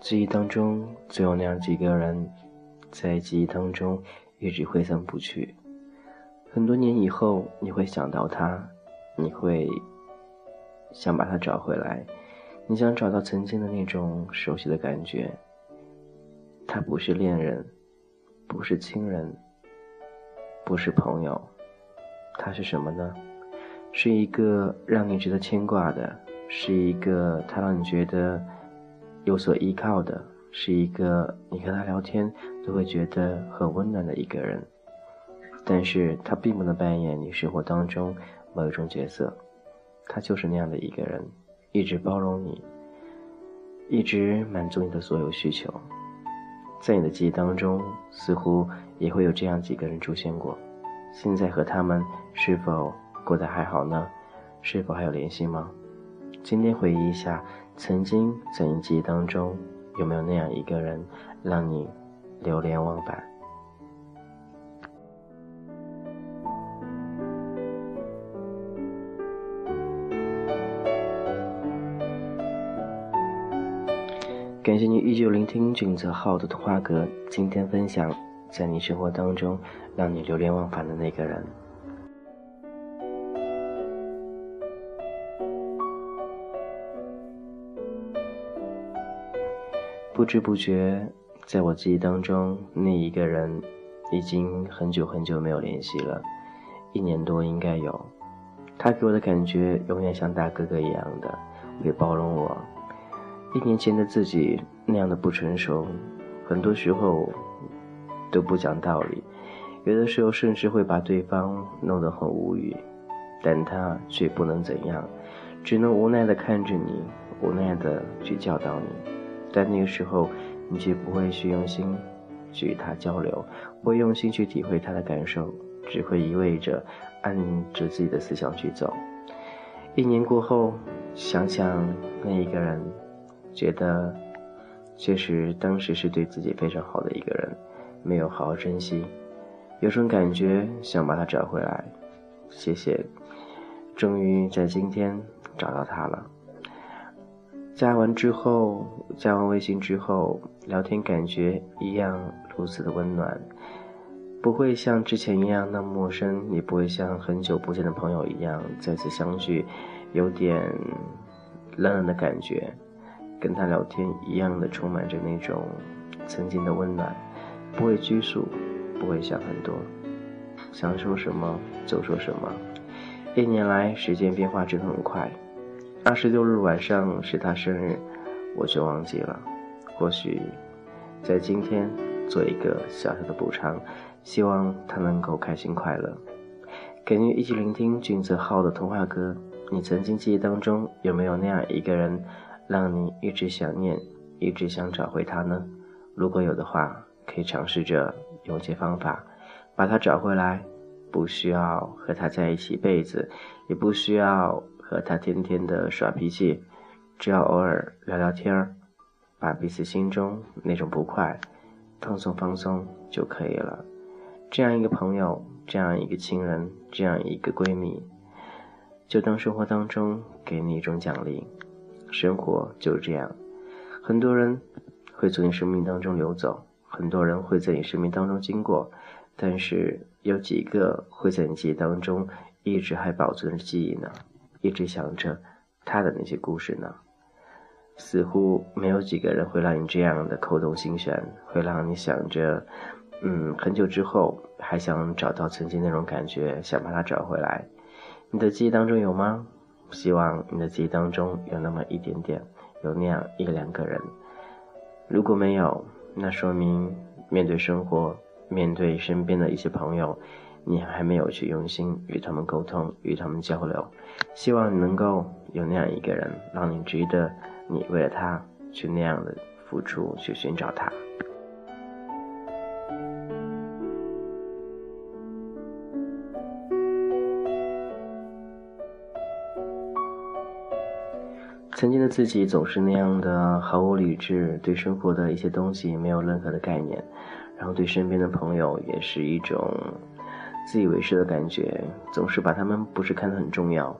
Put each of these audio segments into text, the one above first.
记忆当中总有那样几个人，在记忆当中一直挥散不去。很多年以后，你会想到他，你会想把他找回来，你想找到曾经的那种熟悉的感觉。他不是恋人，不是亲人，不是朋友，他是什么呢？是一个让你值得牵挂的，是一个他让你觉得。有所依靠的是一个你和他聊天都会觉得很温暖的一个人，但是他并不能扮演你生活当中某一种角色，他就是那样的一个人，一直包容你，一直满足你的所有需求。在你的记忆当中，似乎也会有这样几个人出现过，现在和他们是否过得还好呢？是否还有联系吗？今天回忆一下。曾经在你记忆当中，有没有那样一个人，让你流连忘返？感谢你依旧聆听俊泽浩的童话阁。今天分享，在你生活当中让你流连忘返的那个人。不知不觉，在我记忆当中，那一个人已经很久很久没有联系了，一年多应该有。他给我的感觉永远像大哥哥一样的，会包容我。一年前的自己那样的不成熟，很多时候都不讲道理，有的时候甚至会把对方弄得很无语，但他却不能怎样，只能无奈的看着你，无奈的去教导你。但那个时候，你却不会去用心去与他交流，会用心去体会他的感受，只会一味着按着自己的思想去走。一年过后，想想那一个人，觉得确实当时是对自己非常好的一个人，没有好好珍惜，有种感觉想把他找回来。谢谢，终于在今天找到他了。加完之后，加完微信之后，聊天感觉一样如此的温暖，不会像之前一样那么陌生，也不会像很久不见的朋友一样再次相聚，有点冷冷的感觉。跟他聊天一样的充满着那种曾经的温暖，不会拘束，不会想很多，想说什么就说什么。一年来，时间变化真的很快。二十六日晚上是他生日，我却忘记了。或许在今天做一个小小的补偿，希望他能够开心快乐。给你一起聆听俊泽浩的童话歌。你曾经记忆当中有没有那样一个人，让你一直想念，一直想找回他呢？如果有的话，可以尝试着用些方法把他找回来。不需要和他在一起一辈子，也不需要。和他天天的耍脾气，只要偶尔聊聊天儿，把彼此心中那种不快放松放松就可以了。这样一个朋友，这样一个亲人，这样一个闺蜜，就当生活当中给你一种奖励。生活就是这样，很多人会从你生命当中流走，很多人会在你生命当中经过，但是有几个会在你记忆当中一直还保存着记忆呢？一直想着他的那些故事呢，似乎没有几个人会让你这样的扣动心弦，会让你想着，嗯，很久之后还想找到曾经那种感觉，想把它找回来。你的记忆当中有吗？希望你的记忆当中有那么一点点，有那样一两个人。如果没有，那说明面对生活，面对身边的一些朋友。你还没有去用心与他们沟通，与他们交流，希望能够有那样一个人，让你值得你为了他去那样的付出，去寻找他。曾经的自己总是那样的毫无理智，对生活的一些东西没有任何的概念，然后对身边的朋友也是一种。自以为是的感觉，总是把他们不是看得很重要。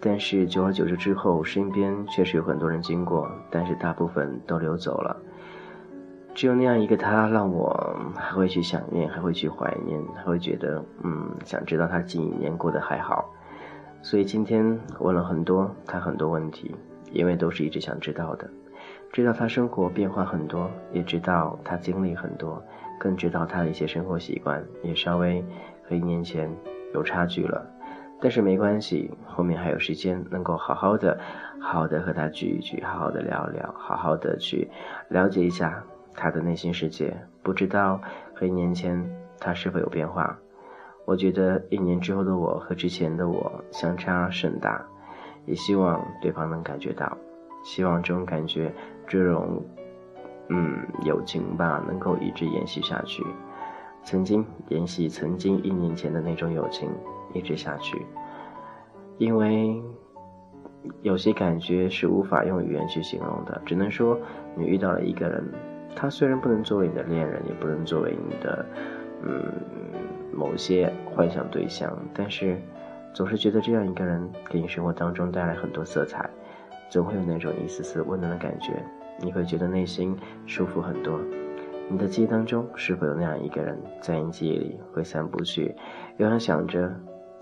但是久而久之之后，身边确实有很多人经过，但是大部分都流走了。只有那样一个他，让我还会去想念，还会去怀念，还会觉得，嗯，想知道他近一年过得还好。所以今天问了很多他很多问题，因为都是一直想知道的，知道他生活变化很多，也知道他经历很多，更知道他的一些生活习惯也稍微和一年前有差距了。但是没关系，后面还有时间，能够好好的、好好的和他聚一聚，好好的聊聊，好好的去了解一下他的内心世界。不知道和一年前他是否有变化？我觉得一年之后的我和之前的我相差甚大，也希望对方能感觉到，希望这种感觉、这种嗯友情吧，能够一直延续下去。曾经延续曾经一年前的那种友情。一直下去，因为有些感觉是无法用语言去形容的，只能说你遇到了一个人，他虽然不能作为你的恋人，也不能作为你的嗯某些幻想对象，但是总是觉得这样一个人给你生活当中带来很多色彩，总会有那种一丝丝温暖的感觉，你会觉得内心舒服很多。你的记忆当中是否有那样一个人，在你记忆里挥散不去，永远想着？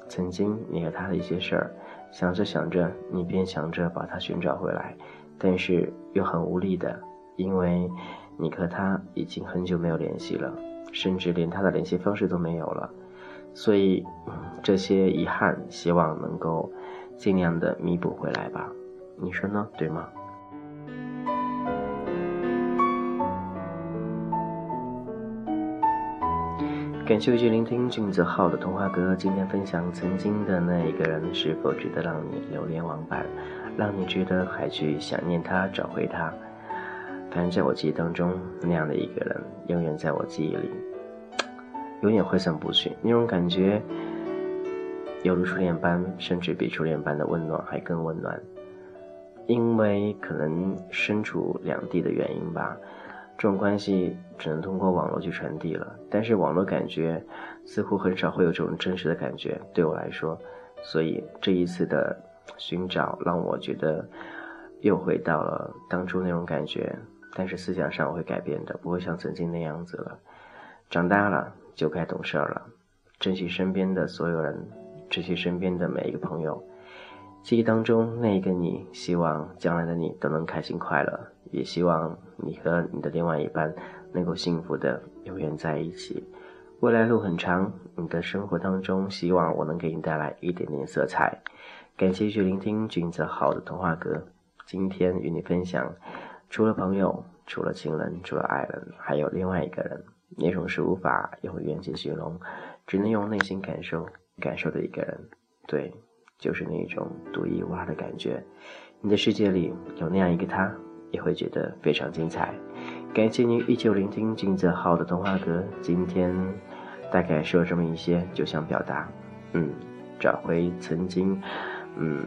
曾经你和他的一些事儿，想着想着，你便想着把他寻找回来，但是又很无力的，因为你和他已经很久没有联系了，甚至连他的联系方式都没有了，所以这些遗憾，希望能够尽量的弥补回来吧，你说呢？对吗？感谢继续聆听俊泽浩的童话歌。今天分享曾经的那一个人，是否值得让你流连忘返，让你值得还去想念他，找回他？反正在我记忆当中，那样的一个人，永远在我记忆里，永远挥散不去。那种感觉，犹如初恋般，甚至比初恋般的温暖还更温暖。因为可能身处两地的原因吧。这种关系只能通过网络去传递了，但是网络感觉似乎很少会有这种真实的感觉，对我来说，所以这一次的寻找让我觉得又回到了当初那种感觉，但是思想上我会改变的，不会像曾经那样子了。长大了就该懂事了，珍惜身边的所有人，珍惜身边的每一个朋友。记忆当中那一个你，希望将来的你都能开心快乐，也希望你和你的另外一半能够幸福的永远在一起。未来路很长，你的生活当中，希望我能给你带来一点点色彩。感谢去聆听君子好的童话歌。今天与你分享，除了朋友，除了情人，除了爱人，还有另外一个人，那种是无法用语言去形容，只能用内心感受感受的一个人。对。就是那种独一无二的感觉，你的世界里有那样一个他，也会觉得非常精彩。感谢您依旧聆听金泽浩的童话歌，今天大概说这么一些，就想表达，嗯，找回曾经，嗯，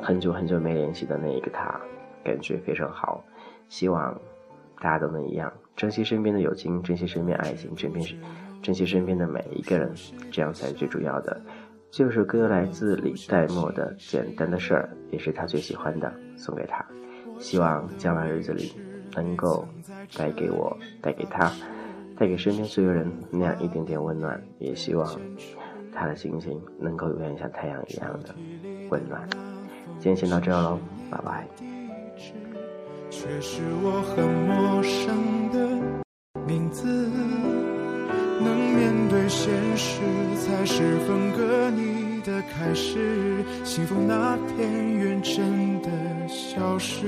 很久很久没联系的那一个他，感觉非常好。希望大家都能一样，珍惜身边的友情，珍惜身边爱情，珍惜珍惜身边的每一个人，这样才是最主要的。这首歌来自李代沫的《简单的事儿》，也是他最喜欢的，送给他。希望将来日子里能够带给我、带给他、带给身边所有人那样一点点温暖。也希望他的心情能够永远像太阳一样的温暖。今天先到这喽，拜拜。却是我很陌生的名字。能面对现实，才是分割你的开始。幸福那片云真的消失。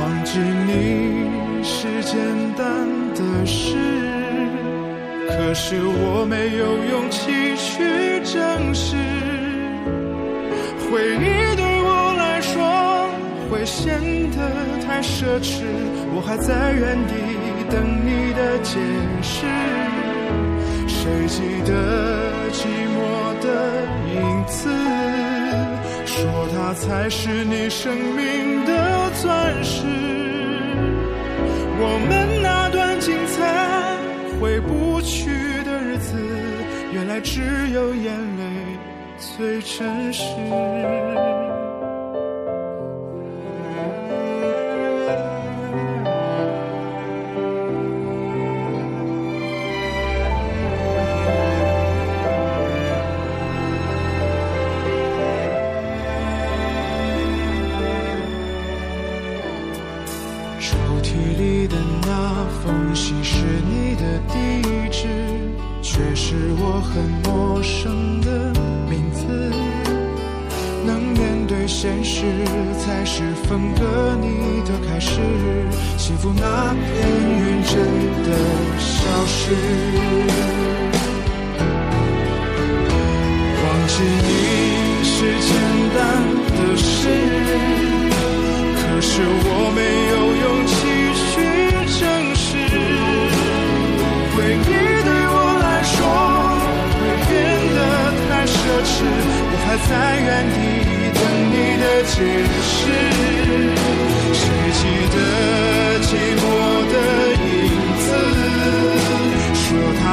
忘记你是简单的事，可是我没有勇气去证实。回忆会显得太奢侈。我还在原地等你的解释，谁记得寂寞的影子？说它才是你生命的钻石。我们那段精彩回不去的日子，原来只有眼泪最真实。体里的那封信是你的地址，却是我很陌生的名字，能面对现实才是分割你的开始。幸福那片云真的消失，忘记你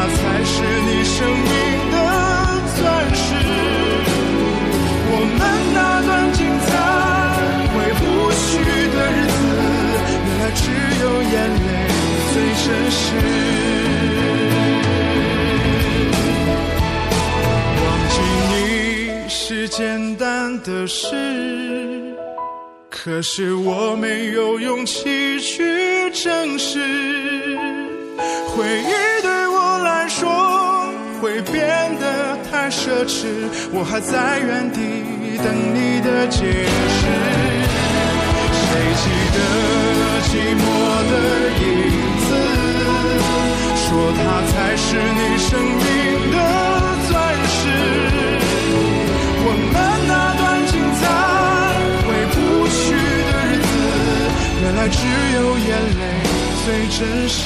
那才是你生命的钻石。我们那段精彩回不去的日子，原来只有眼泪最真实。忘记你是简单的事，可是我没有勇气去证实。回忆会变得太奢侈，我还在原地等你的解释。谁记得寂寞的影子？说它才是你生命的钻石。我们那段精彩回不去的日子，原来只有眼泪最真实。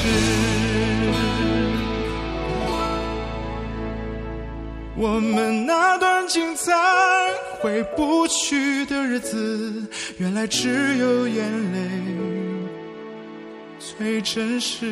我们那段精彩回不去的日子，原来只有眼泪最真实。